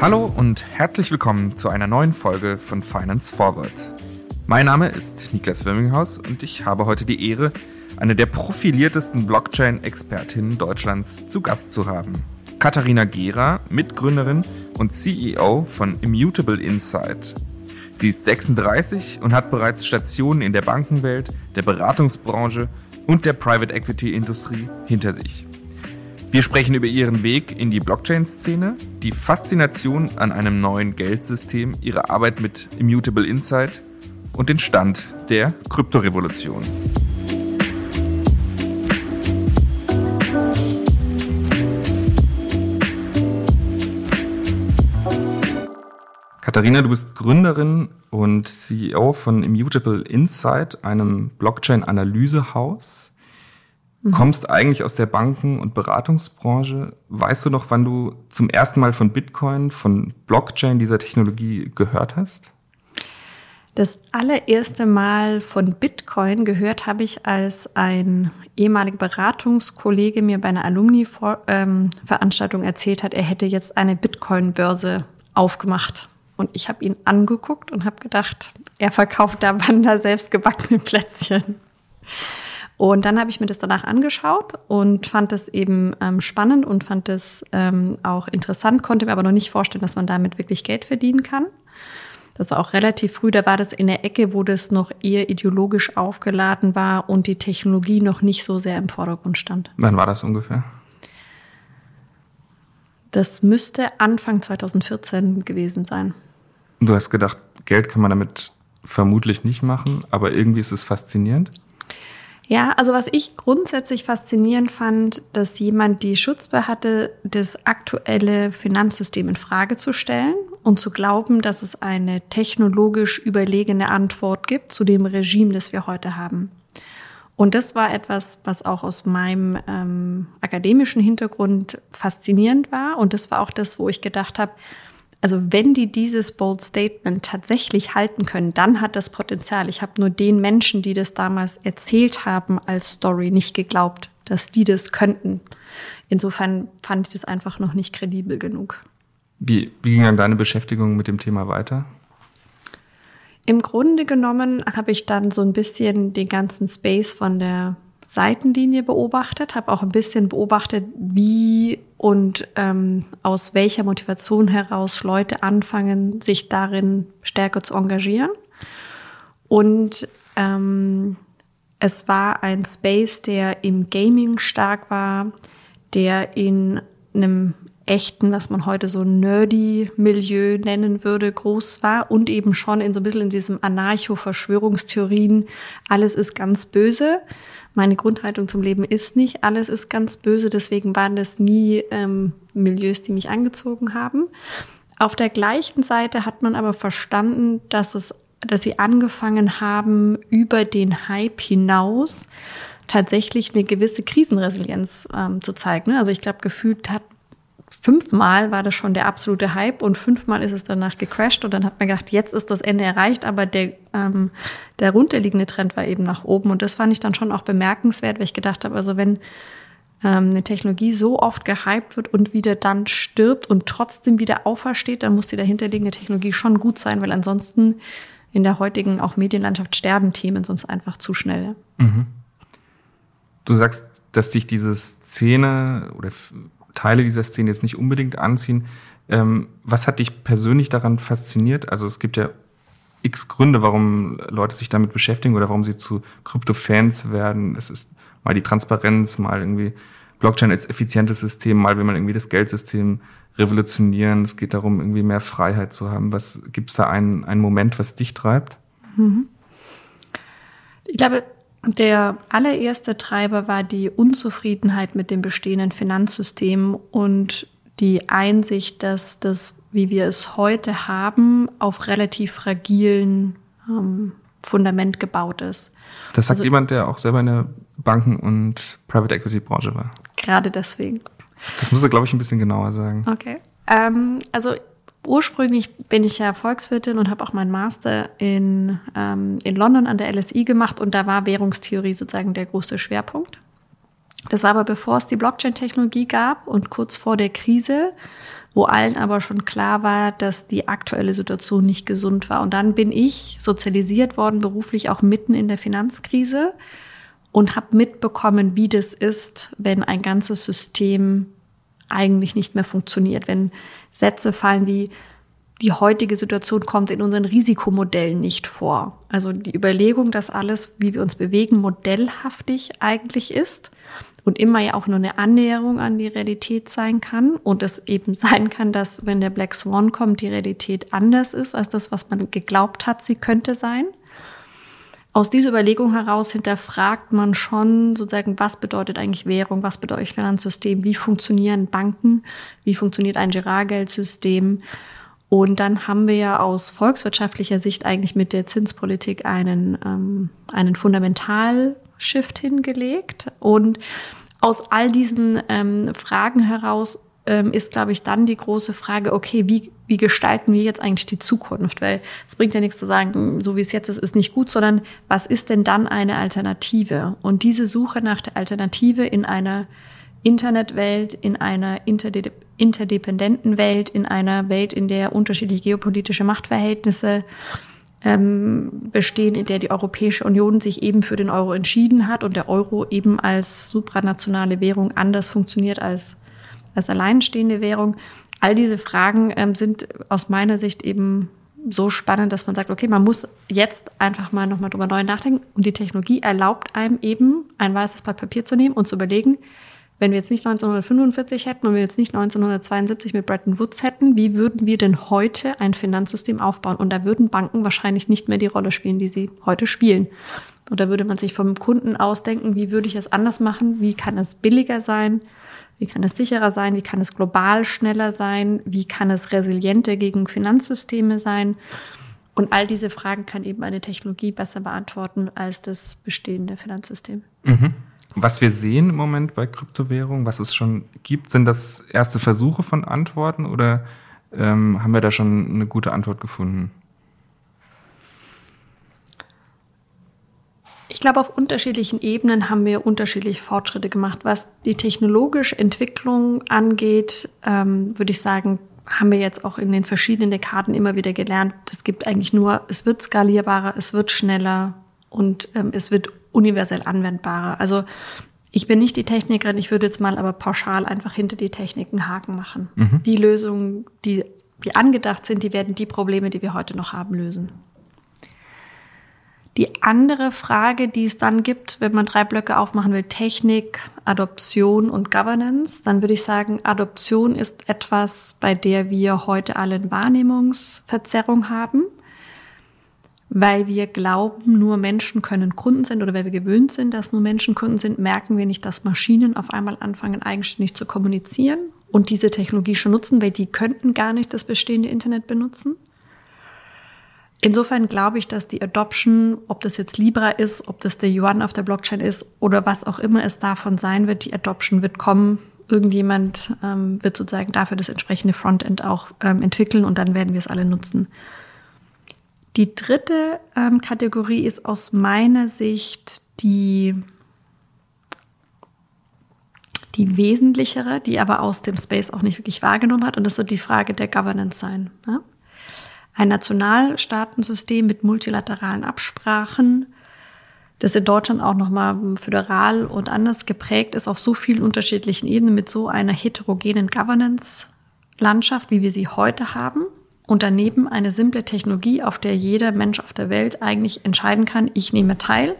Hallo und herzlich willkommen zu einer neuen Folge von Finance Forward. Mein Name ist Niklas Wirminghaus und ich habe heute die Ehre, eine der profiliertesten Blockchain-Expertinnen Deutschlands zu Gast zu haben. Katharina Gera, Mitgründerin und CEO von Immutable Insight. Sie ist 36 und hat bereits Stationen in der Bankenwelt, der Beratungsbranche und der Private Equity Industrie hinter sich. Wir sprechen über ihren Weg in die Blockchain-Szene, die Faszination an einem neuen Geldsystem, ihre Arbeit mit Immutable Insight und den Stand der Kryptorevolution. Katharina, du bist Gründerin und CEO von Immutable Insight, einem Blockchain-Analysehaus. Mhm. Kommst eigentlich aus der Banken- und Beratungsbranche. Weißt du noch, wann du zum ersten Mal von Bitcoin, von Blockchain, dieser Technologie gehört hast? Das allererste Mal von Bitcoin gehört habe ich, als ein ehemaliger Beratungskollege mir bei einer Alumni-Veranstaltung erzählt hat, er hätte jetzt eine Bitcoin-Börse aufgemacht. Und ich habe ihn angeguckt und habe gedacht, er verkauft da Wander selbstgebackene Plätzchen. Und dann habe ich mir das danach angeschaut und fand es eben ähm, spannend und fand es ähm, auch interessant, konnte mir aber noch nicht vorstellen, dass man damit wirklich Geld verdienen kann. Das war auch relativ früh, da war das in der Ecke, wo das noch eher ideologisch aufgeladen war und die Technologie noch nicht so sehr im Vordergrund stand. Wann war das ungefähr? Das müsste Anfang 2014 gewesen sein. Du hast gedacht, Geld kann man damit vermutlich nicht machen, aber irgendwie ist es faszinierend? Ja, also was ich grundsätzlich faszinierend fand, dass jemand die Schutzbe hatte, das aktuelle Finanzsystem in Frage zu stellen und zu glauben, dass es eine technologisch überlegene Antwort gibt zu dem Regime, das wir heute haben. Und das war etwas, was auch aus meinem ähm, akademischen Hintergrund faszinierend war. Und das war auch das, wo ich gedacht habe, also wenn die dieses Bold Statement tatsächlich halten können, dann hat das Potenzial. Ich habe nur den Menschen, die das damals erzählt haben als Story, nicht geglaubt, dass die das könnten. Insofern fand ich das einfach noch nicht kredibel genug. Wie, wie ging dann deine Beschäftigung mit dem Thema weiter? Im Grunde genommen habe ich dann so ein bisschen den ganzen Space von der Seitenlinie beobachtet, habe auch ein bisschen beobachtet, wie und ähm, aus welcher Motivation heraus Leute anfangen, sich darin stärker zu engagieren. Und ähm, es war ein Space, der im Gaming stark war, der in einem echten, was man heute so nerdy Milieu nennen würde, groß war und eben schon in so ein bisschen in diesem Anarcho-Verschwörungstheorien, alles ist ganz böse meine Grundhaltung zum Leben ist nicht, alles ist ganz böse, deswegen waren das nie ähm, Milieus, die mich angezogen haben. Auf der gleichen Seite hat man aber verstanden, dass es, dass sie angefangen haben, über den Hype hinaus tatsächlich eine gewisse Krisenresilienz ähm, zu zeigen. Also ich glaube, gefühlt hat fünfmal war das schon der absolute Hype und fünfmal ist es danach gecrashed und dann hat man gedacht, jetzt ist das Ende erreicht, aber der, ähm, der runterliegende Trend war eben nach oben und das fand ich dann schon auch bemerkenswert, weil ich gedacht habe, also wenn ähm, eine Technologie so oft gehypt wird und wieder dann stirbt und trotzdem wieder aufersteht, dann muss die dahinterliegende Technologie schon gut sein, weil ansonsten in der heutigen auch Medienlandschaft sterben Themen sonst einfach zu schnell. Mhm. Du sagst, dass sich diese Szene oder Teile dieser Szene jetzt nicht unbedingt anziehen. Ähm, was hat dich persönlich daran fasziniert? Also es gibt ja x Gründe, warum Leute sich damit beschäftigen oder warum sie zu Krypto-Fans werden. Es ist mal die Transparenz, mal irgendwie Blockchain als effizientes System, mal will man irgendwie das Geldsystem revolutionieren. Es geht darum, irgendwie mehr Freiheit zu haben. Was gibt es da einen, einen Moment, was dich treibt? Mhm. Ich glaube, der allererste Treiber war die Unzufriedenheit mit dem bestehenden Finanzsystem und die Einsicht, dass das, wie wir es heute haben, auf relativ fragilen ähm, Fundament gebaut ist. Das sagt also, jemand, der auch selber in der Banken- und Private Equity-Branche war. Gerade deswegen. Das muss er, glaube ich, ein bisschen genauer sagen. Okay. Ähm, also Ursprünglich bin ich ja Volkswirtin und habe auch meinen Master in, ähm, in London an der LSI gemacht und da war Währungstheorie sozusagen der große Schwerpunkt. Das war aber bevor es die Blockchain-Technologie gab und kurz vor der Krise, wo allen aber schon klar war, dass die aktuelle Situation nicht gesund war. Und dann bin ich sozialisiert worden, beruflich auch mitten in der Finanzkrise und habe mitbekommen, wie das ist, wenn ein ganzes System eigentlich nicht mehr funktioniert, wenn Sätze fallen wie die heutige Situation kommt in unseren Risikomodellen nicht vor. Also die Überlegung, dass alles, wie wir uns bewegen, modellhaftig eigentlich ist und immer ja auch nur eine Annäherung an die Realität sein kann und es eben sein kann, dass wenn der Black Swan kommt, die Realität anders ist als das, was man geglaubt hat, sie könnte sein. Aus dieser Überlegung heraus hinterfragt man schon sozusagen, was bedeutet eigentlich Währung, was bedeutet Finanzsystem, wie funktionieren Banken, wie funktioniert ein Girardgeldsystem. Und dann haben wir ja aus volkswirtschaftlicher Sicht eigentlich mit der Zinspolitik einen, ähm, einen Fundamentalshift hingelegt. Und aus all diesen ähm, Fragen heraus ähm, ist, glaube ich, dann die große Frage, okay, wie, wie gestalten wir jetzt eigentlich die Zukunft? Weil es bringt ja nichts zu sagen, hm, so wie es jetzt ist, ist nicht gut, sondern was ist denn dann eine Alternative? Und diese Suche nach der Alternative in einer Internetwelt, in einer interde interdependenten Welt, in einer Welt, in der unterschiedliche geopolitische Machtverhältnisse ähm, bestehen, in der die Europäische Union sich eben für den Euro entschieden hat und der Euro eben als supranationale Währung anders funktioniert als als alleinstehende Währung. All diese Fragen ähm, sind aus meiner Sicht eben so spannend, dass man sagt, okay, man muss jetzt einfach mal nochmal drüber neu nachdenken. Und die Technologie erlaubt einem eben, ein weißes Blatt Papier zu nehmen und zu überlegen, wenn wir jetzt nicht 1945 hätten und wir jetzt nicht 1972 mit Bretton Woods hätten, wie würden wir denn heute ein Finanzsystem aufbauen? Und da würden Banken wahrscheinlich nicht mehr die Rolle spielen, die sie heute spielen. Und da würde man sich vom Kunden ausdenken, wie würde ich es anders machen? Wie kann es billiger sein? Wie kann es sicherer sein? Wie kann es global schneller sein? Wie kann es resilienter gegen Finanzsysteme sein? Und all diese Fragen kann eben eine Technologie besser beantworten als das bestehende Finanzsystem. Mhm. Was wir sehen im Moment bei Kryptowährungen, was es schon gibt, sind das erste Versuche von Antworten oder ähm, haben wir da schon eine gute Antwort gefunden? Ich glaube, auf unterschiedlichen Ebenen haben wir unterschiedliche Fortschritte gemacht. Was die technologische Entwicklung angeht, ähm, würde ich sagen, haben wir jetzt auch in den verschiedenen Dekaden immer wieder gelernt, es gibt eigentlich nur, es wird skalierbarer, es wird schneller und ähm, es wird universell anwendbarer. Also ich bin nicht die Technikerin, ich würde jetzt mal aber pauschal einfach hinter die Techniken Haken machen. Mhm. Die Lösungen, die, die angedacht sind, die werden die Probleme, die wir heute noch haben, lösen. Die andere Frage, die es dann gibt, wenn man drei Blöcke aufmachen will, Technik, Adoption und Governance, dann würde ich sagen, Adoption ist etwas, bei der wir heute alle eine Wahrnehmungsverzerrung haben, weil wir glauben, nur Menschen können Kunden sind oder weil wir gewöhnt sind, dass nur Menschen Kunden sind, merken wir nicht, dass Maschinen auf einmal anfangen, eigenständig zu kommunizieren und diese Technologie schon nutzen, weil die könnten gar nicht das bestehende Internet benutzen. Insofern glaube ich, dass die Adoption, ob das jetzt Libra ist, ob das der Yuan auf der Blockchain ist oder was auch immer es davon sein wird, die Adoption wird kommen. Irgendjemand ähm, wird sozusagen dafür das entsprechende Frontend auch ähm, entwickeln und dann werden wir es alle nutzen. Die dritte ähm, Kategorie ist aus meiner Sicht die, die wesentlichere, die aber aus dem Space auch nicht wirklich wahrgenommen hat. Und das wird die Frage der Governance sein. Ja? Ein Nationalstaatensystem mit multilateralen Absprachen, das in Deutschland auch nochmal föderal und anders geprägt ist auf so vielen unterschiedlichen Ebenen mit so einer heterogenen Governance-Landschaft, wie wir sie heute haben. Und daneben eine simple Technologie, auf der jeder Mensch auf der Welt eigentlich entscheiden kann, ich nehme teil,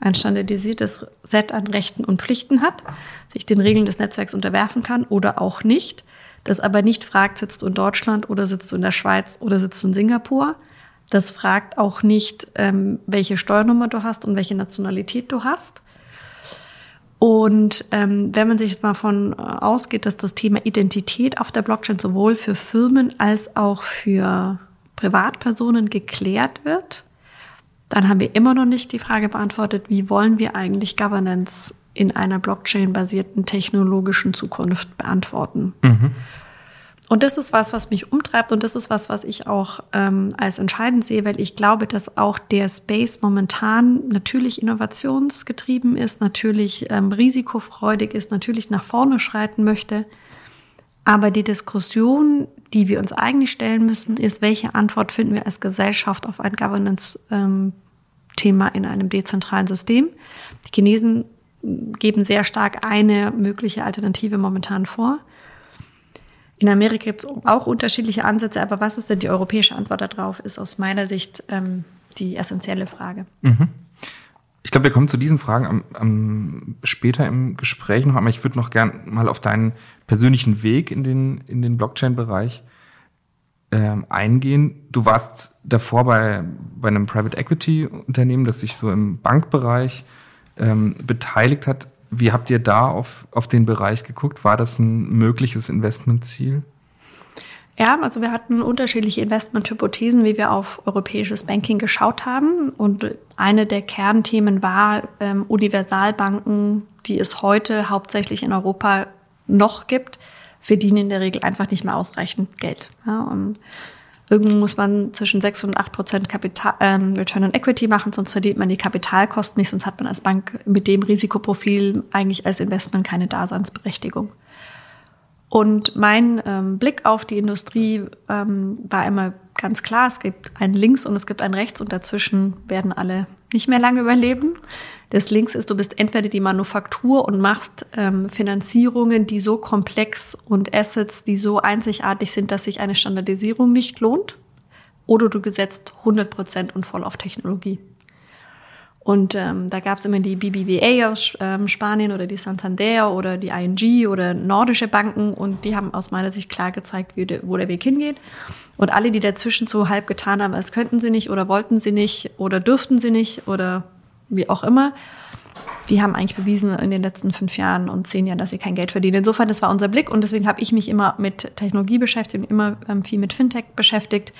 ein standardisiertes Set an Rechten und Pflichten hat, sich den Regeln des Netzwerks unterwerfen kann oder auch nicht das aber nicht fragt, sitzt du in Deutschland oder sitzt du in der Schweiz oder sitzt du in Singapur. Das fragt auch nicht, ähm, welche Steuernummer du hast und welche Nationalität du hast. Und ähm, wenn man sich jetzt mal von äh, ausgeht, dass das Thema Identität auf der Blockchain sowohl für Firmen als auch für Privatpersonen geklärt wird, dann haben wir immer noch nicht die Frage beantwortet, wie wollen wir eigentlich Governance in einer Blockchain-basierten technologischen Zukunft beantworten. Mhm. Und das ist was, was mich umtreibt und das ist was, was ich auch ähm, als entscheidend sehe, weil ich glaube, dass auch der Space momentan natürlich innovationsgetrieben ist, natürlich ähm, risikofreudig ist, natürlich nach vorne schreiten möchte. Aber die Diskussion, die wir uns eigentlich stellen müssen, ist, welche Antwort finden wir als Gesellschaft auf ein Governance-Thema ähm, in einem dezentralen System? Die Chinesen geben sehr stark eine mögliche Alternative momentan vor. In Amerika gibt es auch unterschiedliche Ansätze, aber was ist denn die europäische Antwort darauf, ist aus meiner Sicht ähm, die essentielle Frage. Mhm. Ich glaube, wir kommen zu diesen Fragen am, am später im Gespräch noch, aber ich würde noch gern mal auf deinen persönlichen Weg in den, in den Blockchain-Bereich ähm, eingehen. Du warst davor bei, bei einem Private Equity Unternehmen, das sich so im Bankbereich ähm, beteiligt hat. Wie habt ihr da auf, auf den Bereich geguckt? War das ein mögliches Investmentziel? Ja, also wir hatten unterschiedliche Investmenthypothesen, wie wir auf europäisches Banking geschaut haben. Und eine der Kernthemen war ähm, Universalbanken, die es heute hauptsächlich in Europa noch gibt, verdienen in der Regel einfach nicht mehr ausreichend Geld. Ja, und Irgendwo muss man zwischen 6 und 8 Prozent Kapital, ähm, Return on Equity machen, sonst verdient man die Kapitalkosten nicht, sonst hat man als Bank mit dem Risikoprofil eigentlich als Investment keine Daseinsberechtigung. Und mein ähm, Blick auf die Industrie ähm, war immer ganz klar, es gibt ein Links und es gibt ein Rechts und dazwischen werden alle nicht mehr lange überleben. Das Links ist, du bist entweder die Manufaktur und machst ähm, Finanzierungen, die so komplex und Assets, die so einzigartig sind, dass sich eine Standardisierung nicht lohnt. Oder du gesetzt 100 Prozent und voll auf Technologie. Und ähm, da gab es immer die BBVA aus ähm, Spanien oder die Santander oder die ING oder nordische Banken und die haben aus meiner Sicht klar gezeigt, wie de, wo der Weg hingeht. Und alle, die dazwischen so halb getan haben, als könnten sie nicht oder wollten sie nicht oder dürften sie nicht oder wie auch immer, die haben eigentlich bewiesen in den letzten fünf Jahren und zehn Jahren, dass sie kein Geld verdienen. Insofern, das war unser Blick und deswegen habe ich mich immer mit Technologie beschäftigt und immer ähm, viel mit Fintech beschäftigt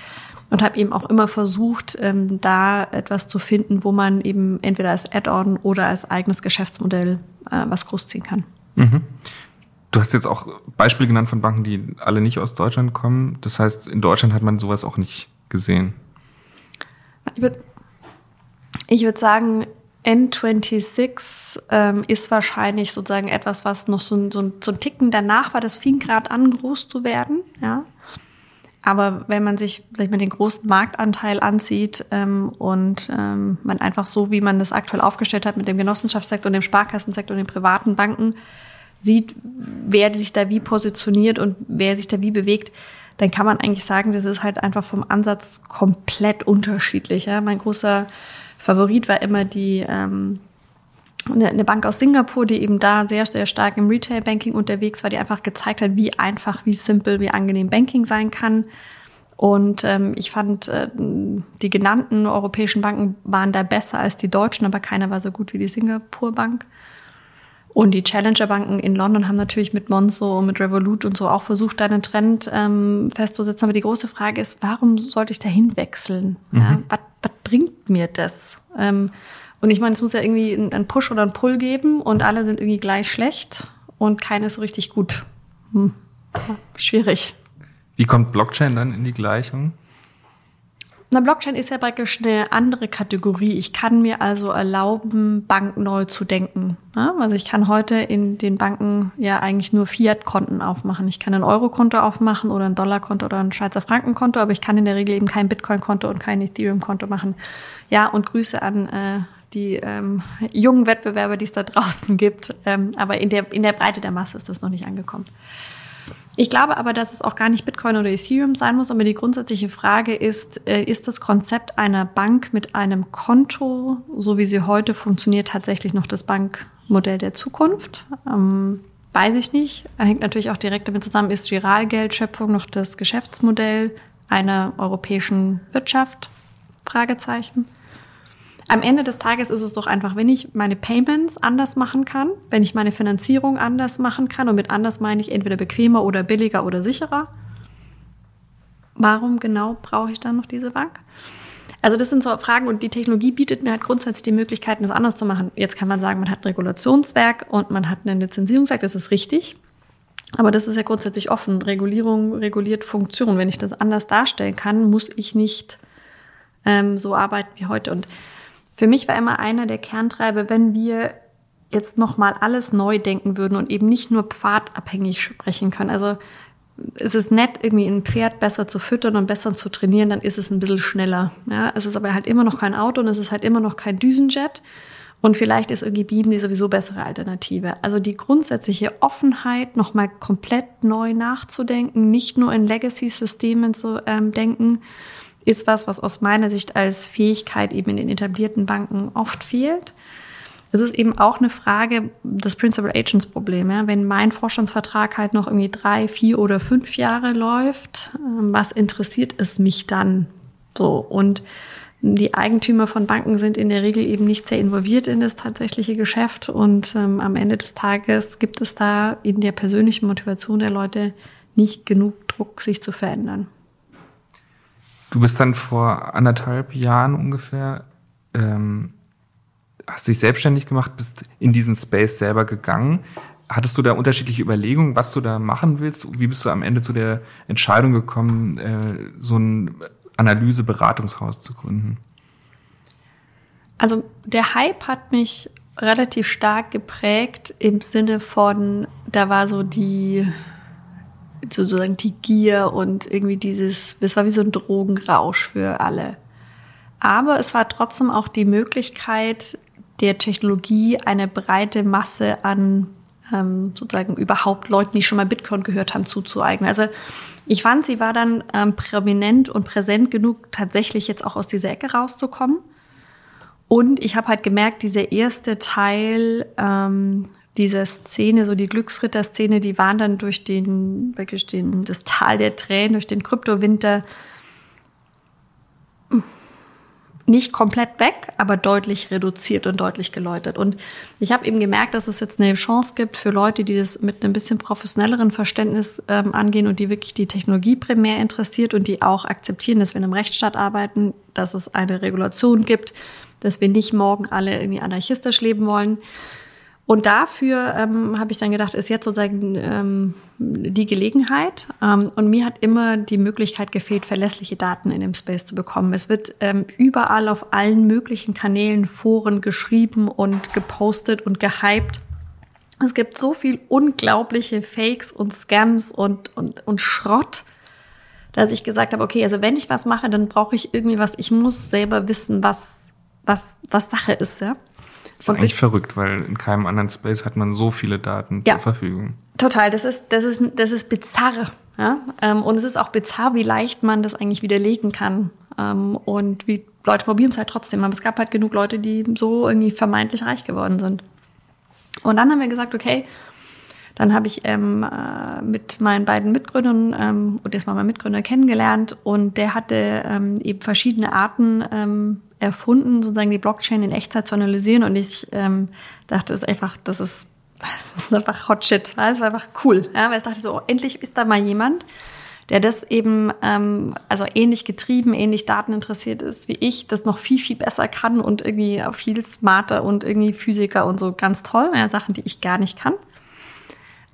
und habe eben auch immer versucht, ähm, da etwas zu finden, wo man eben entweder als Add-on oder als eigenes Geschäftsmodell äh, was großziehen kann. Mhm. Du hast jetzt auch Beispiele genannt von Banken, die alle nicht aus Deutschland kommen. Das heißt, in Deutschland hat man sowas auch nicht gesehen. Ich würde ich würd sagen, N26 ähm, ist wahrscheinlich sozusagen etwas, was noch so, so, so ein Ticken danach war. Das fing gerade an, groß zu werden. Ja. Aber wenn man sich, sag ich mal, den großen Marktanteil ansieht ähm, und ähm, man einfach so, wie man das aktuell aufgestellt hat mit dem Genossenschaftssektor und dem Sparkassensektor und den privaten Banken sieht, wer sich da wie positioniert und wer sich da wie bewegt, dann kann man eigentlich sagen, das ist halt einfach vom Ansatz komplett unterschiedlich. Ja? Mein großer Favorit war immer die ähm, eine Bank aus Singapur, die eben da sehr, sehr stark im Retail-Banking unterwegs war, die einfach gezeigt hat, wie einfach, wie simpel, wie angenehm Banking sein kann. Und ähm, ich fand, äh, die genannten europäischen Banken waren da besser als die deutschen, aber keiner war so gut wie die Singapur-Bank. Und die Challenger-Banken in London haben natürlich mit Monzo und mit Revolut und so auch versucht, da einen Trend ähm, festzusetzen. Aber die große Frage ist, warum sollte ich da hinwechseln? Mhm. Ja, was, was bringt mir das? Ähm, und ich meine, es muss ja irgendwie einen Push oder einen Pull geben und alle sind irgendwie gleich schlecht und keines richtig gut. Hm. schwierig. Wie kommt Blockchain dann in die Gleichung? Na, Blockchain ist ja praktisch eine andere Kategorie. Ich kann mir also erlauben, Bank neu zu denken. Ja, also ich kann heute in den Banken ja eigentlich nur Fiat-Konten aufmachen. Ich kann ein Euro-Konto aufmachen oder ein Dollar-Konto oder ein Schweizer Franken-Konto, aber ich kann in der Regel eben kein Bitcoin-Konto und kein Ethereum-Konto machen. Ja, und Grüße an äh, die ähm, jungen Wettbewerber, die es da draußen gibt. Ähm, aber in der, in der Breite der Masse ist das noch nicht angekommen. Ich glaube aber, dass es auch gar nicht Bitcoin oder Ethereum sein muss, aber die grundsätzliche Frage ist, äh, ist das Konzept einer Bank mit einem Konto, so wie sie heute funktioniert, tatsächlich noch das Bankmodell der Zukunft? Ähm, weiß ich nicht. Hängt natürlich auch direkt damit zusammen, ist Giralgeldschöpfung noch das Geschäftsmodell einer europäischen Wirtschaft? Fragezeichen. Am Ende des Tages ist es doch einfach, wenn ich meine Payments anders machen kann, wenn ich meine Finanzierung anders machen kann, und mit anders meine ich entweder bequemer oder billiger oder sicherer, warum genau brauche ich dann noch diese Bank? Also das sind so Fragen und die Technologie bietet mir halt grundsätzlich die Möglichkeiten, das anders zu machen. Jetzt kann man sagen, man hat ein Regulationswerk und man hat ein Lizenzierungswerk, das ist richtig. Aber das ist ja grundsätzlich offen. Regulierung reguliert Funktion. Wenn ich das anders darstellen kann, muss ich nicht ähm, so arbeiten wie heute. Und für mich war immer einer der Kerntreiber, wenn wir jetzt nochmal alles neu denken würden und eben nicht nur pfadabhängig sprechen können. Also es ist nett, irgendwie ein Pferd besser zu füttern und besser zu trainieren, dann ist es ein bisschen schneller. Ja, es ist aber halt immer noch kein Auto und es ist halt immer noch kein Düsenjet. Und vielleicht ist irgendwie Bieben die sowieso bessere Alternative. Also die grundsätzliche Offenheit, nochmal komplett neu nachzudenken, nicht nur in Legacy-Systemen zu ähm, denken, ist was, was aus meiner Sicht als Fähigkeit eben in den etablierten Banken oft fehlt. Es ist eben auch eine Frage des Principal Agents Problem. Ja? Wenn mein Vorstandsvertrag halt noch irgendwie drei, vier oder fünf Jahre läuft, ähm, was interessiert es mich dann? So und die Eigentümer von Banken sind in der Regel eben nicht sehr involviert in das tatsächliche Geschäft und ähm, am Ende des Tages gibt es da in der persönlichen Motivation der Leute nicht genug Druck, sich zu verändern. Du bist dann vor anderthalb Jahren ungefähr, ähm, hast dich selbstständig gemacht, bist in diesen Space selber gegangen. Hattest du da unterschiedliche Überlegungen, was du da machen willst? Wie bist du am Ende zu der Entscheidung gekommen, äh, so ein Analyse-Beratungshaus zu gründen? Also der Hype hat mich relativ stark geprägt im Sinne von, da war so die sozusagen die Gier und irgendwie dieses, es war wie so ein Drogenrausch für alle. Aber es war trotzdem auch die Möglichkeit der Technologie eine breite Masse an ähm, sozusagen überhaupt Leuten, die schon mal Bitcoin gehört haben, zuzueignen. Also ich fand, sie war dann ähm, prominent und präsent genug, tatsächlich jetzt auch aus dieser Ecke rauszukommen. Und ich habe halt gemerkt, dieser erste Teil ähm, dieser Szene, so die Glücksritter-Szene, die waren dann durch den, wirklich den, das Tal der Tränen, durch den Kryptowinter nicht komplett weg, aber deutlich reduziert und deutlich geläutert. Und ich habe eben gemerkt, dass es jetzt eine Chance gibt für Leute, die das mit einem bisschen professionelleren Verständnis ähm, angehen und die wirklich die Technologie primär interessiert und die auch akzeptieren, dass wir in einem Rechtsstaat arbeiten, dass es eine Regulation gibt, dass wir nicht morgen alle irgendwie anarchistisch leben wollen. Und dafür ähm, habe ich dann gedacht, ist jetzt sozusagen ähm, die Gelegenheit. Ähm, und mir hat immer die Möglichkeit gefehlt, verlässliche Daten in dem Space zu bekommen. Es wird ähm, überall auf allen möglichen Kanälen, Foren geschrieben und gepostet und gehypt. Es gibt so viel unglaubliche Fakes und Scams und, und, und Schrott, dass ich gesagt habe, okay, also wenn ich was mache, dann brauche ich irgendwie was. Ich muss selber wissen, was, was, was Sache ist, ja. Das ist eigentlich verrückt, weil in keinem anderen Space hat man so viele Daten ja, zur Verfügung. Total, das ist, das ist, das ist bizarr. Ja? Ähm, und es ist auch bizarr, wie leicht man das eigentlich widerlegen kann. Ähm, und wie Leute probieren es halt trotzdem. Aber es gab halt genug Leute, die so irgendwie vermeintlich reich geworden sind. Und dann haben wir gesagt, okay, dann habe ich ähm, äh, mit meinen beiden Mitgründern ähm, und jetzt mal meinen Mitgründer kennengelernt und der hatte ähm, eben verschiedene Arten ähm, erfunden, sozusagen die Blockchain in Echtzeit zu analysieren. Und ich ähm, dachte, es einfach, das ist, das ist einfach Hot Shit. Es war einfach cool. Ja? Weil ich dachte so, oh, endlich ist da mal jemand, der das eben, ähm, also ähnlich getrieben, ähnlich dateninteressiert ist wie ich, das noch viel, viel besser kann und irgendwie viel smarter und irgendwie Physiker und so ganz toll. Ja, Sachen, die ich gar nicht kann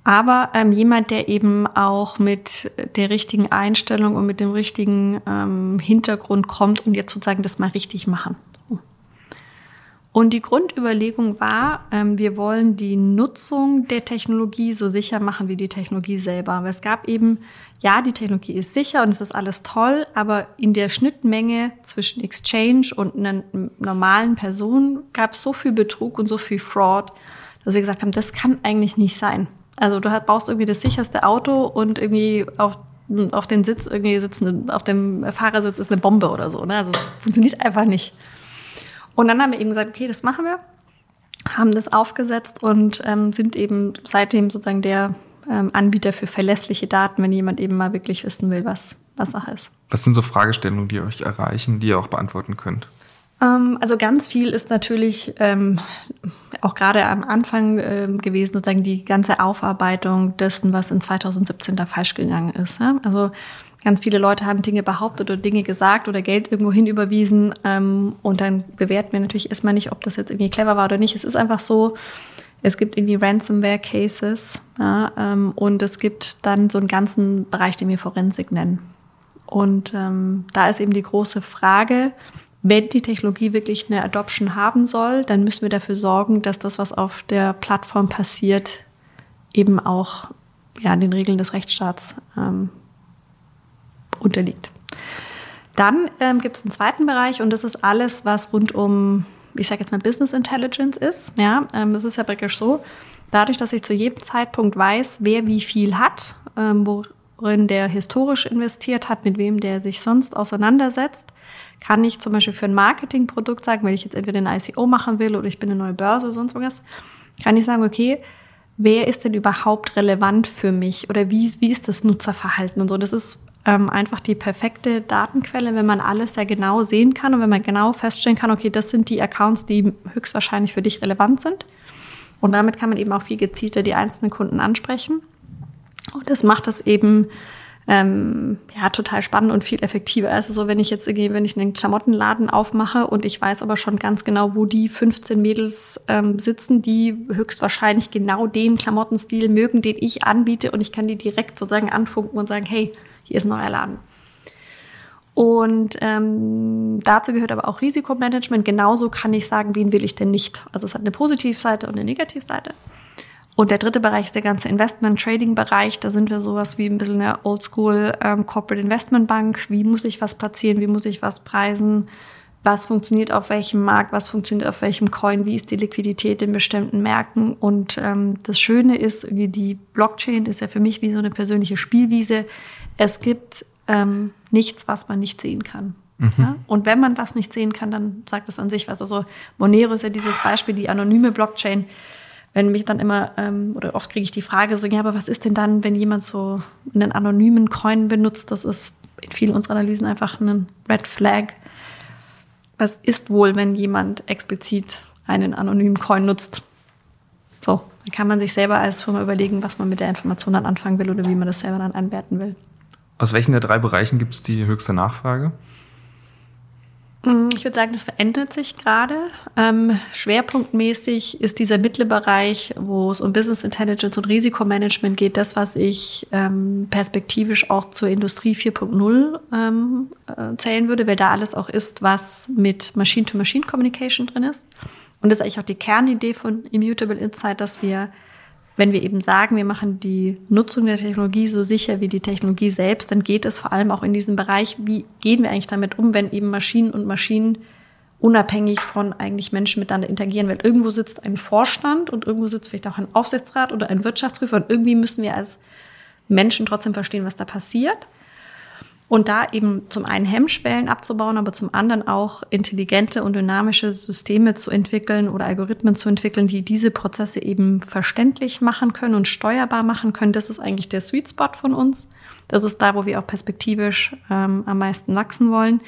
aber ähm, jemand, der eben auch mit der richtigen Einstellung und mit dem richtigen ähm, Hintergrund kommt und jetzt sozusagen das mal richtig machen. Und die Grundüberlegung war, ähm, wir wollen die Nutzung der Technologie so sicher machen wie die Technologie selber. Aber es gab eben, ja, die Technologie ist sicher und es ist alles toll, aber in der Schnittmenge zwischen Exchange und einer normalen Person gab es so viel Betrug und so viel Fraud, dass wir gesagt haben, das kann eigentlich nicht sein. Also du brauchst irgendwie das sicherste Auto und irgendwie auf, auf den Sitz irgendwie sitzen, auf dem Fahrersitz ist eine Bombe oder so. Ne? Also es funktioniert einfach nicht. Und dann haben wir eben gesagt, okay, das machen wir, haben das aufgesetzt und ähm, sind eben seitdem sozusagen der ähm, Anbieter für verlässliche Daten, wenn jemand eben mal wirklich wissen will, was, was Sache ist. Was sind so Fragestellungen, die euch erreichen, die ihr auch beantworten könnt? Ähm, also ganz viel ist natürlich ähm, auch gerade am Anfang ähm, gewesen, sozusagen die ganze Aufarbeitung dessen, was in 2017 da falsch gegangen ist. Ja? Also ganz viele Leute haben Dinge behauptet oder Dinge gesagt oder Geld irgendwo hin überwiesen ähm, und dann bewerten wir natürlich erstmal nicht, ob das jetzt irgendwie clever war oder nicht. Es ist einfach so, Es gibt irgendwie Ransomware-Cases ja, ähm, und es gibt dann so einen ganzen Bereich, den wir Forensik nennen. Und ähm, da ist eben die große Frage, wenn die Technologie wirklich eine Adoption haben soll, dann müssen wir dafür sorgen, dass das, was auf der Plattform passiert, eben auch ja, den Regeln des Rechtsstaats ähm, unterliegt. Dann ähm, gibt es einen zweiten Bereich und das ist alles, was rund um, ich sage jetzt mal, Business Intelligence ist. Ja, ähm, das ist ja praktisch so, dadurch, dass ich zu jedem Zeitpunkt weiß, wer wie viel hat, ähm, worin der historisch investiert hat, mit wem der sich sonst auseinandersetzt, kann ich zum Beispiel für ein Marketingprodukt sagen, wenn ich jetzt entweder ein ICO machen will oder ich bin eine neue Börse oder sonst was, kann ich sagen, okay, wer ist denn überhaupt relevant für mich oder wie, wie ist das Nutzerverhalten und so. Das ist ähm, einfach die perfekte Datenquelle, wenn man alles sehr genau sehen kann und wenn man genau feststellen kann, okay, das sind die Accounts, die höchstwahrscheinlich für dich relevant sind. Und damit kann man eben auch viel gezielter die einzelnen Kunden ansprechen. Und das macht das eben ähm, ja total spannend und viel effektiver. Also so, wenn ich jetzt irgendwie, wenn ich einen Klamottenladen aufmache und ich weiß aber schon ganz genau, wo die 15 Mädels ähm, sitzen, die höchstwahrscheinlich genau den Klamottenstil mögen, den ich anbiete und ich kann die direkt sozusagen anfunken und sagen, hey, hier ist ein neuer Laden. Und ähm, dazu gehört aber auch Risikomanagement. Genauso kann ich sagen, wen will ich denn nicht. Also es hat eine Positivseite und eine Negativseite. Und der dritte Bereich ist der ganze Investment-Trading-Bereich. Da sind wir sowas wie ein bisschen eine Oldschool ähm, Corporate Investment Bank. Wie muss ich was platzieren? Wie muss ich was preisen? Was funktioniert auf welchem Markt? Was funktioniert auf welchem Coin? Wie ist die Liquidität in bestimmten Märkten? Und ähm, das Schöne ist, die Blockchain ist ja für mich wie so eine persönliche Spielwiese es gibt ähm, nichts, was man nicht sehen kann. Mhm. Ja? Und wenn man was nicht sehen kann, dann sagt es an sich was. Also Monero ist ja dieses Beispiel, die anonyme Blockchain. Wenn mich dann immer, ähm, oder oft kriege ich die Frage, so, ja, aber was ist denn dann, wenn jemand so einen anonymen Coin benutzt? Das ist in vielen unserer Analysen einfach ein Red Flag. Was ist wohl, wenn jemand explizit einen anonymen Coin nutzt? So, dann kann man sich selber als Firma überlegen, was man mit der Information dann anfangen will oder wie man das selber dann anwerten will. Aus welchen der drei Bereichen gibt es die höchste Nachfrage? Mm, ich würde sagen, das verändert sich gerade. Ähm, schwerpunktmäßig ist dieser mittlere Bereich, wo es um Business Intelligence und Risikomanagement geht, das, was ich ähm, perspektivisch auch zur Industrie 4.0 ähm, äh, zählen würde, weil da alles auch ist, was mit Machine-to-Machine-Communication drin ist. Und das ist eigentlich auch die Kernidee von Immutable Insight, dass wir wenn wir eben sagen, wir machen die Nutzung der Technologie so sicher wie die Technologie selbst, dann geht es vor allem auch in diesem Bereich, wie gehen wir eigentlich damit um, wenn eben Maschinen und Maschinen unabhängig von eigentlich Menschen miteinander interagieren, weil irgendwo sitzt ein Vorstand und irgendwo sitzt vielleicht auch ein Aufsichtsrat oder ein Wirtschaftsprüfer und irgendwie müssen wir als Menschen trotzdem verstehen, was da passiert. Und da eben zum einen Hemmschwellen abzubauen, aber zum anderen auch intelligente und dynamische Systeme zu entwickeln oder Algorithmen zu entwickeln, die diese Prozesse eben verständlich machen können und steuerbar machen können. Das ist eigentlich der Sweet Spot von uns. Das ist da, wo wir auch perspektivisch ähm, am meisten wachsen wollen.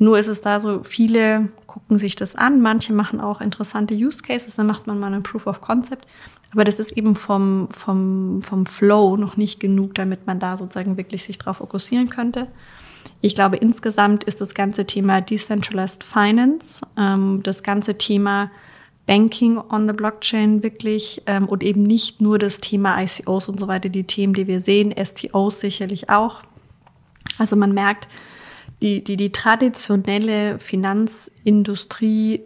Nur ist es da so, viele gucken sich das an, manche machen auch interessante Use Cases, dann macht man mal eine Proof of Concept. Aber das ist eben vom, vom, vom Flow noch nicht genug, damit man da sozusagen wirklich sich drauf fokussieren könnte. Ich glaube, insgesamt ist das ganze Thema Decentralized Finance, ähm, das ganze Thema Banking on the Blockchain wirklich ähm, und eben nicht nur das Thema ICOs und so weiter, die Themen, die wir sehen, STOs sicherlich auch. Also man merkt, die, die, die traditionelle Finanzindustrie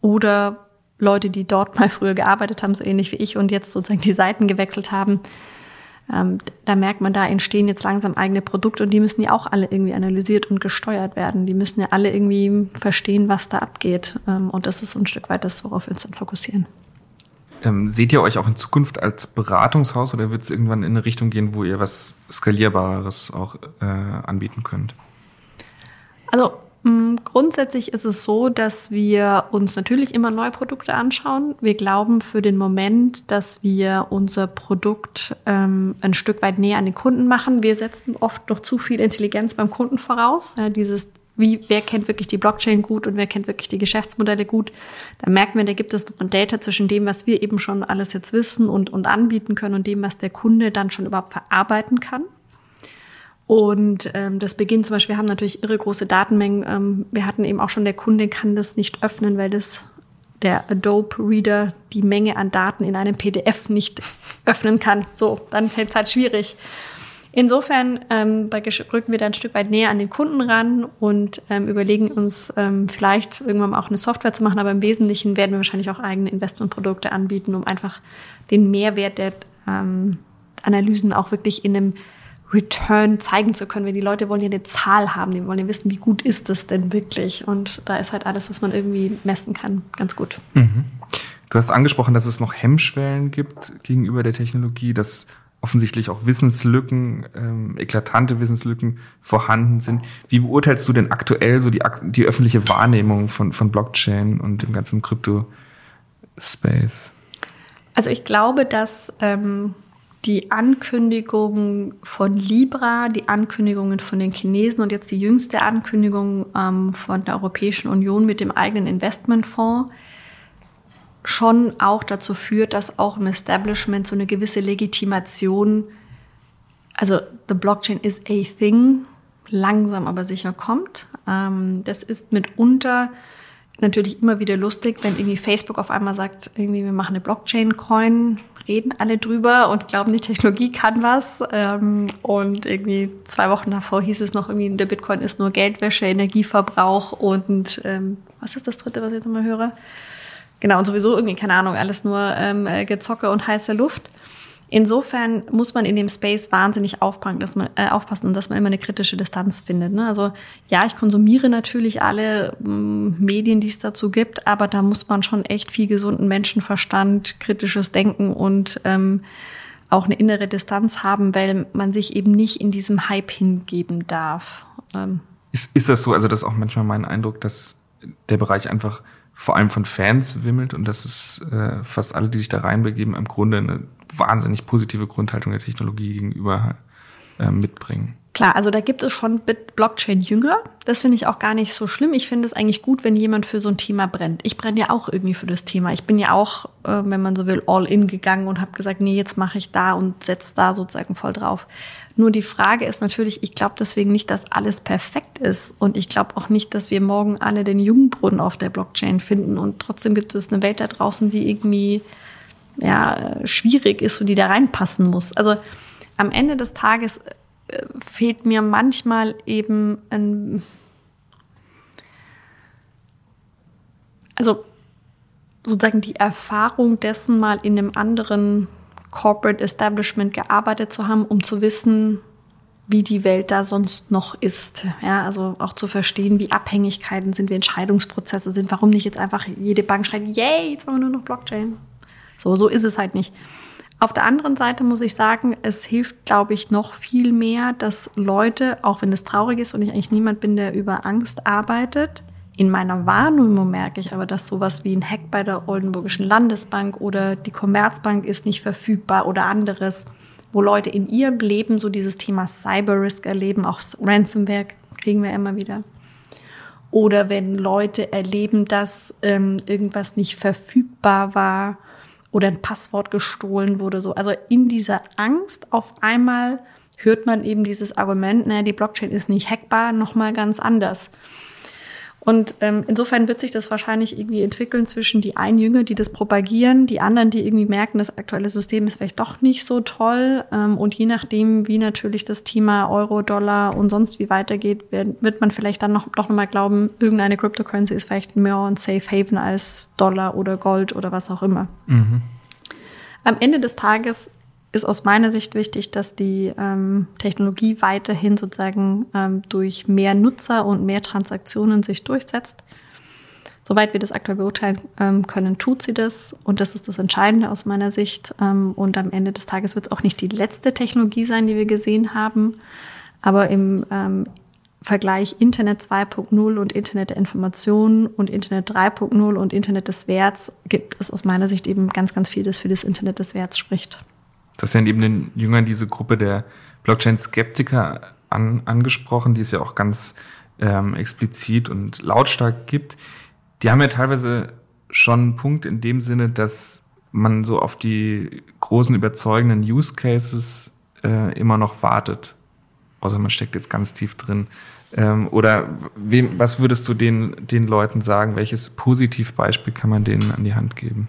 oder Leute, die dort mal früher gearbeitet haben, so ähnlich wie ich und jetzt sozusagen die Seiten gewechselt haben, ähm, da merkt man, da entstehen jetzt langsam eigene Produkte und die müssen ja auch alle irgendwie analysiert und gesteuert werden. Die müssen ja alle irgendwie verstehen, was da abgeht. Ähm, und das ist so ein Stück weit das, worauf wir uns dann fokussieren. Ähm, seht ihr euch auch in Zukunft als Beratungshaus oder wird es irgendwann in eine Richtung gehen, wo ihr was Skalierbares auch äh, anbieten könnt? Also Mm, grundsätzlich ist es so, dass wir uns natürlich immer neue Produkte anschauen. Wir glauben für den Moment, dass wir unser Produkt ähm, ein Stück weit näher an den Kunden machen. Wir setzen oft noch zu viel Intelligenz beim Kunden voraus. Ja, dieses, wie, wer kennt wirklich die Blockchain gut und wer kennt wirklich die Geschäftsmodelle gut. Da merken wir, da gibt es noch ein Data zwischen dem, was wir eben schon alles jetzt wissen und, und anbieten können und dem, was der Kunde dann schon überhaupt verarbeiten kann. Und ähm, das beginnt zum Beispiel, wir haben natürlich irre große Datenmengen. Ähm, wir hatten eben auch schon, der Kunde kann das nicht öffnen, weil das der Adobe Reader die Menge an Daten in einem PDF nicht öffnen kann. So, dann fällt es halt schwierig. Insofern ähm, rücken wir da ein Stück weit näher an den Kunden ran und ähm, überlegen uns ähm, vielleicht irgendwann mal auch eine Software zu machen, aber im Wesentlichen werden wir wahrscheinlich auch eigene Investmentprodukte anbieten, um einfach den Mehrwert der ähm, Analysen auch wirklich in einem Return zeigen zu können, weil die Leute wollen ja eine Zahl haben, die wollen ja wissen, wie gut ist das denn wirklich. Und da ist halt alles, was man irgendwie messen kann, ganz gut. Mhm. Du hast angesprochen, dass es noch Hemmschwellen gibt gegenüber der Technologie, dass offensichtlich auch Wissenslücken, ähm, eklatante Wissenslücken vorhanden sind. Wie beurteilst du denn aktuell so die, die öffentliche Wahrnehmung von, von Blockchain und dem ganzen Krypto-Space? Also ich glaube, dass ähm, die Ankündigungen von Libra, die Ankündigungen von den Chinesen und jetzt die jüngste Ankündigung ähm, von der Europäischen Union mit dem eigenen Investmentfonds schon auch dazu führt, dass auch im Establishment so eine gewisse Legitimation, also the blockchain is a thing, langsam aber sicher kommt. Ähm, das ist mitunter natürlich immer wieder lustig, wenn irgendwie Facebook auf einmal sagt, irgendwie wir machen eine Blockchain-Coin, reden alle drüber und glauben, die Technologie kann was. Ähm, und irgendwie zwei Wochen davor hieß es noch irgendwie, der Bitcoin ist nur Geldwäsche, Energieverbrauch und ähm, was ist das dritte, was ich jetzt nochmal höre? Genau, und sowieso irgendwie, keine Ahnung, alles nur ähm, Gezocke und heiße Luft. Insofern muss man in dem Space wahnsinnig aufpassen, dass man, äh, aufpassen und dass man immer eine kritische Distanz findet. Ne? Also ja, ich konsumiere natürlich alle ähm, Medien, die es dazu gibt, aber da muss man schon echt viel gesunden Menschenverstand, kritisches Denken und ähm, auch eine innere Distanz haben, weil man sich eben nicht in diesem Hype hingeben darf. Ähm. Ist, ist das so? Also das ist auch manchmal mein Eindruck, dass der Bereich einfach vor allem von Fans wimmelt und dass es äh, fast alle, die sich da reinbegeben, im Grunde eine wahnsinnig positive Grundhaltung der Technologie gegenüber äh, mitbringen. Klar, also da gibt es schon Blockchain-Jünger. Das finde ich auch gar nicht so schlimm. Ich finde es eigentlich gut, wenn jemand für so ein Thema brennt. Ich brenne ja auch irgendwie für das Thema. Ich bin ja auch, äh, wenn man so will, all in gegangen und habe gesagt, nee, jetzt mache ich da und setze da sozusagen voll drauf. Nur die Frage ist natürlich, ich glaube deswegen nicht, dass alles perfekt ist. Und ich glaube auch nicht, dass wir morgen alle den Jungbrunnen auf der Blockchain finden. Und trotzdem gibt es eine Welt da draußen, die irgendwie ja, schwierig ist und die da reinpassen muss. Also am Ende des Tages fehlt mir manchmal eben ein, also sozusagen die Erfahrung dessen, mal in einem anderen Corporate Establishment gearbeitet zu haben, um zu wissen, wie die Welt da sonst noch ist. Ja, also auch zu verstehen, wie Abhängigkeiten sind, wie Entscheidungsprozesse sind. Warum nicht jetzt einfach jede Bank schreit, yay, jetzt wollen wir nur noch Blockchain. So, so ist es halt nicht. Auf der anderen Seite muss ich sagen, es hilft, glaube ich, noch viel mehr, dass Leute, auch wenn es traurig ist und ich eigentlich niemand bin, der über Angst arbeitet, in meiner Wahrnehmung merke ich aber, dass sowas wie ein Hack bei der Oldenburgischen Landesbank oder die Commerzbank ist nicht verfügbar oder anderes, wo Leute in ihrem Leben so dieses Thema Cyber Risk erleben, auch Ransomware kriegen wir immer wieder. Oder wenn Leute erleben, dass ähm, irgendwas nicht verfügbar war oder ein Passwort gestohlen wurde. So. Also in dieser Angst auf einmal hört man eben dieses Argument, naja, die Blockchain ist nicht hackbar, nochmal ganz anders. Und ähm, insofern wird sich das wahrscheinlich irgendwie entwickeln zwischen die einen Jünger, die das propagieren, die anderen, die irgendwie merken, das aktuelle System ist vielleicht doch nicht so toll. Ähm, und je nachdem, wie natürlich das Thema Euro, Dollar und sonst wie weitergeht, wird, wird man vielleicht dann noch, doch nochmal glauben, irgendeine Cryptocurrency ist vielleicht mehr ein Safe Haven als Dollar oder Gold oder was auch immer. Mhm. Am Ende des Tages ist aus meiner Sicht wichtig, dass die ähm, Technologie weiterhin sozusagen ähm, durch mehr Nutzer und mehr Transaktionen sich durchsetzt. Soweit wir das aktuell beurteilen ähm, können, tut sie das. Und das ist das Entscheidende aus meiner Sicht. Ähm, und am Ende des Tages wird es auch nicht die letzte Technologie sein, die wir gesehen haben. Aber im ähm, Vergleich Internet 2.0 und Internet der Informationen und Internet 3.0 und Internet des Werts gibt es aus meiner Sicht eben ganz, ganz viel, das für das Internet des Werts spricht. Das ja eben den Jüngern diese Gruppe der Blockchain-Skeptiker an, angesprochen, die es ja auch ganz ähm, explizit und lautstark gibt. Die haben ja teilweise schon einen Punkt in dem Sinne, dass man so auf die großen überzeugenden Use Cases äh, immer noch wartet. Außer man steckt jetzt ganz tief drin. Ähm, oder wem, was würdest du den, den Leuten sagen? Welches Positivbeispiel kann man denen an die Hand geben?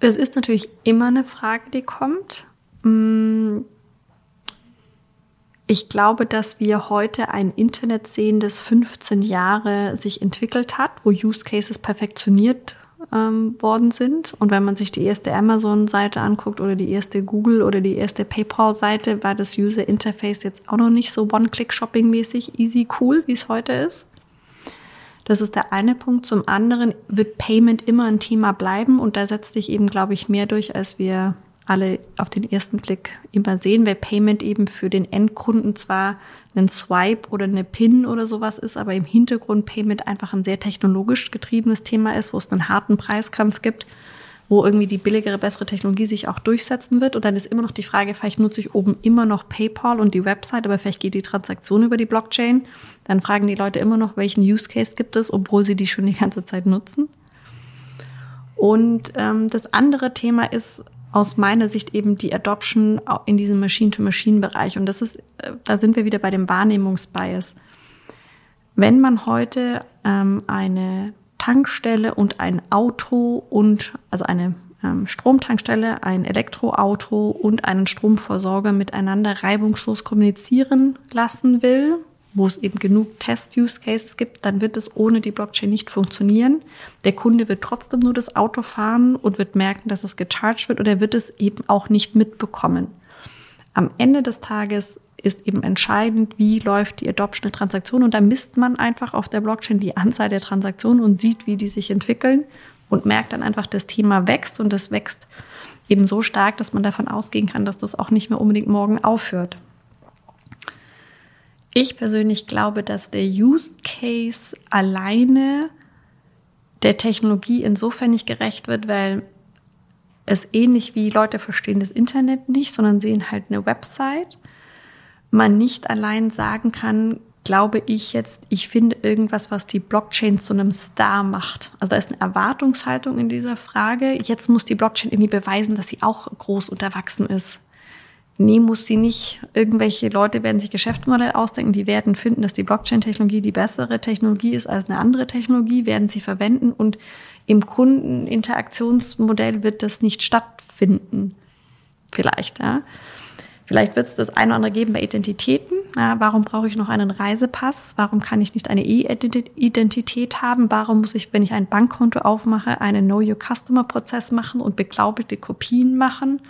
Das ist natürlich immer eine Frage, die kommt. Mm, ich glaube, dass wir heute ein Internet sehen, das 15 Jahre sich entwickelt hat, wo Use Cases perfektioniert ähm, worden sind. Und wenn man sich die erste Amazon-Seite anguckt oder die erste Google oder die erste PayPal-Seite, war das User Interface jetzt auch noch nicht so One-Click-Shopping-mäßig easy cool, wie es heute ist. Das ist der eine Punkt. Zum anderen wird Payment immer ein Thema bleiben und da setzt sich eben, glaube ich, mehr durch, als wir alle auf den ersten Blick immer sehen, weil Payment eben für den Endkunden zwar ein Swipe oder eine PIN oder sowas ist, aber im Hintergrund Payment einfach ein sehr technologisch getriebenes Thema ist, wo es einen harten Preiskampf gibt, wo irgendwie die billigere, bessere Technologie sich auch durchsetzen wird. Und dann ist immer noch die Frage, vielleicht nutze ich oben immer noch PayPal und die Website, aber vielleicht geht die Transaktion über die Blockchain. Dann fragen die Leute immer noch, welchen Use Case gibt es, obwohl sie die schon die ganze Zeit nutzen. Und ähm, das andere Thema ist aus meiner Sicht eben die Adoption in diesem Machine-to-Machine-Bereich. Und das ist, äh, da sind wir wieder bei dem Wahrnehmungsbias. Wenn man heute ähm, eine Tankstelle und ein Auto und also eine ähm, Stromtankstelle, ein Elektroauto und einen Stromversorger miteinander reibungslos kommunizieren lassen will, wo es eben genug Test-Use-Cases gibt, dann wird es ohne die Blockchain nicht funktionieren. Der Kunde wird trotzdem nur das Auto fahren und wird merken, dass es gecharged wird oder er wird es eben auch nicht mitbekommen. Am Ende des Tages ist eben entscheidend, wie läuft die Adoption der Transaktion und da misst man einfach auf der Blockchain die Anzahl der Transaktionen und sieht, wie die sich entwickeln und merkt dann einfach, das Thema wächst und es wächst eben so stark, dass man davon ausgehen kann, dass das auch nicht mehr unbedingt morgen aufhört. Ich persönlich glaube, dass der Use Case alleine der Technologie insofern nicht gerecht wird, weil es ähnlich wie Leute verstehen das Internet nicht, sondern sehen halt eine Website. Man nicht allein sagen kann, glaube ich jetzt, ich finde irgendwas, was die Blockchain zu einem Star macht. Also da ist eine Erwartungshaltung in dieser Frage. Jetzt muss die Blockchain irgendwie beweisen, dass sie auch groß und erwachsen ist. Nee, muss sie nicht. Irgendwelche Leute werden sich Geschäftsmodelle ausdenken, die werden finden, dass die Blockchain-Technologie die bessere Technologie ist als eine andere Technologie, werden sie verwenden und im Kundeninteraktionsmodell wird das nicht stattfinden. Vielleicht, ja. Vielleicht wird es das eine oder andere geben bei Identitäten. Ja, warum brauche ich noch einen Reisepass? Warum kann ich nicht eine E-Identität haben? Warum muss ich, wenn ich ein Bankkonto aufmache, einen Know-Your-Customer-Prozess machen und beglaubigte Kopien machen?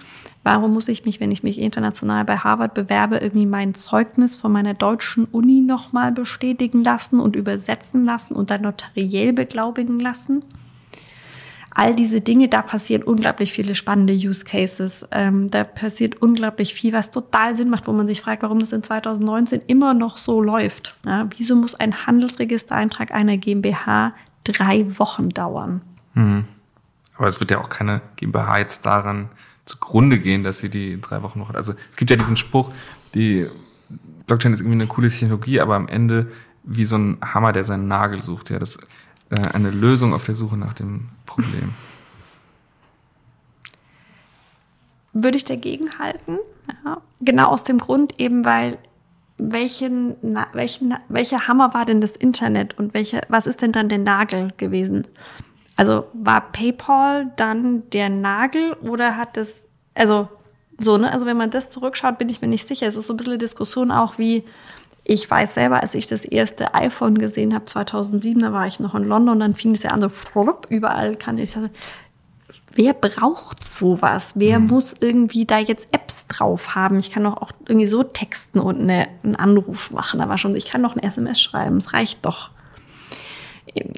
Warum muss ich mich, wenn ich mich international bei Harvard bewerbe, irgendwie mein Zeugnis von meiner deutschen Uni nochmal bestätigen lassen und übersetzen lassen und dann notariell beglaubigen lassen? all diese Dinge, da passieren unglaublich viele spannende Use Cases. Ähm, da passiert unglaublich viel, was total Sinn macht, wo man sich fragt, warum das in 2019 immer noch so läuft. Ja, wieso muss ein Handelsregistereintrag einer GmbH drei Wochen dauern? Mhm. Aber es wird ja auch keine GmbH jetzt daran zugrunde gehen, dass sie die drei Wochen noch hat. Also es gibt ja diesen Spruch, die Blockchain ist irgendwie eine coole Technologie, aber am Ende wie so ein Hammer, der seinen Nagel sucht. Ja, das äh, eine Lösung auf der Suche nach dem Problem. Würde ich dagegen halten. Ja. Genau aus dem Grund eben, weil welchen, na, welchen, welcher Hammer war denn das Internet und welche, was ist denn dann der Nagel gewesen? Also war PayPal dann der Nagel oder hat das, also so, ne? Also wenn man das zurückschaut, bin ich mir nicht sicher. Es ist so ein bisschen eine Diskussion auch wie, ich weiß selber, als ich das erste iPhone gesehen habe, 2007, da war ich noch in London, dann fing es ja an, so überall kann ich sagen, wer braucht sowas? Wer mhm. muss irgendwie da jetzt Apps drauf haben? Ich kann doch auch irgendwie so texten und eine, einen Anruf machen. Da war schon, ich kann doch ein SMS schreiben. Es reicht doch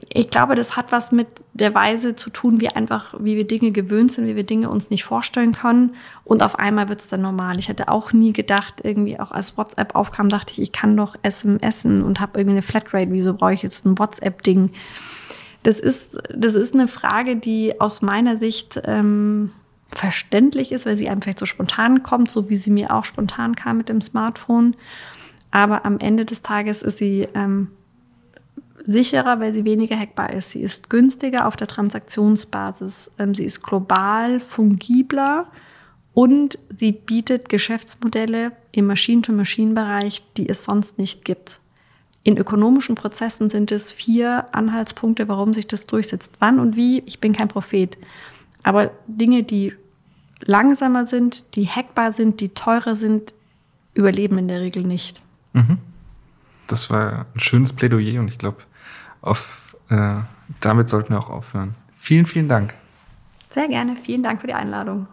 ich glaube, das hat was mit der Weise zu tun, wie einfach, wie wir Dinge gewöhnt sind, wie wir Dinge uns nicht vorstellen können. Und auf einmal wird es dann normal. Ich hätte auch nie gedacht, irgendwie auch als WhatsApp aufkam, dachte ich, ich kann doch SMSen und habe irgendwie eine Flatrate. Wieso brauche ich jetzt ein WhatsApp-Ding? Das ist, das ist eine Frage, die aus meiner Sicht ähm, verständlich ist, weil sie einem vielleicht so spontan kommt, so wie sie mir auch spontan kam mit dem Smartphone. Aber am Ende des Tages ist sie ähm, sicherer, weil sie weniger hackbar ist. Sie ist günstiger auf der Transaktionsbasis. Ähm, sie ist global fungibler Und sie bietet Geschäftsmodelle im Machine-to-Machine-Bereich, die es sonst nicht gibt. In ökonomischen Prozessen sind es vier Anhaltspunkte, warum sich das durchsetzt. Wann und wie, ich bin kein Prophet. Aber Dinge, die langsamer sind, die hackbar sind, die teurer sind, überleben in der Regel nicht. Mhm. Das war ein schönes Plädoyer und ich glaube, äh, damit sollten wir auch aufhören. Vielen, vielen Dank. Sehr gerne. Vielen Dank für die Einladung.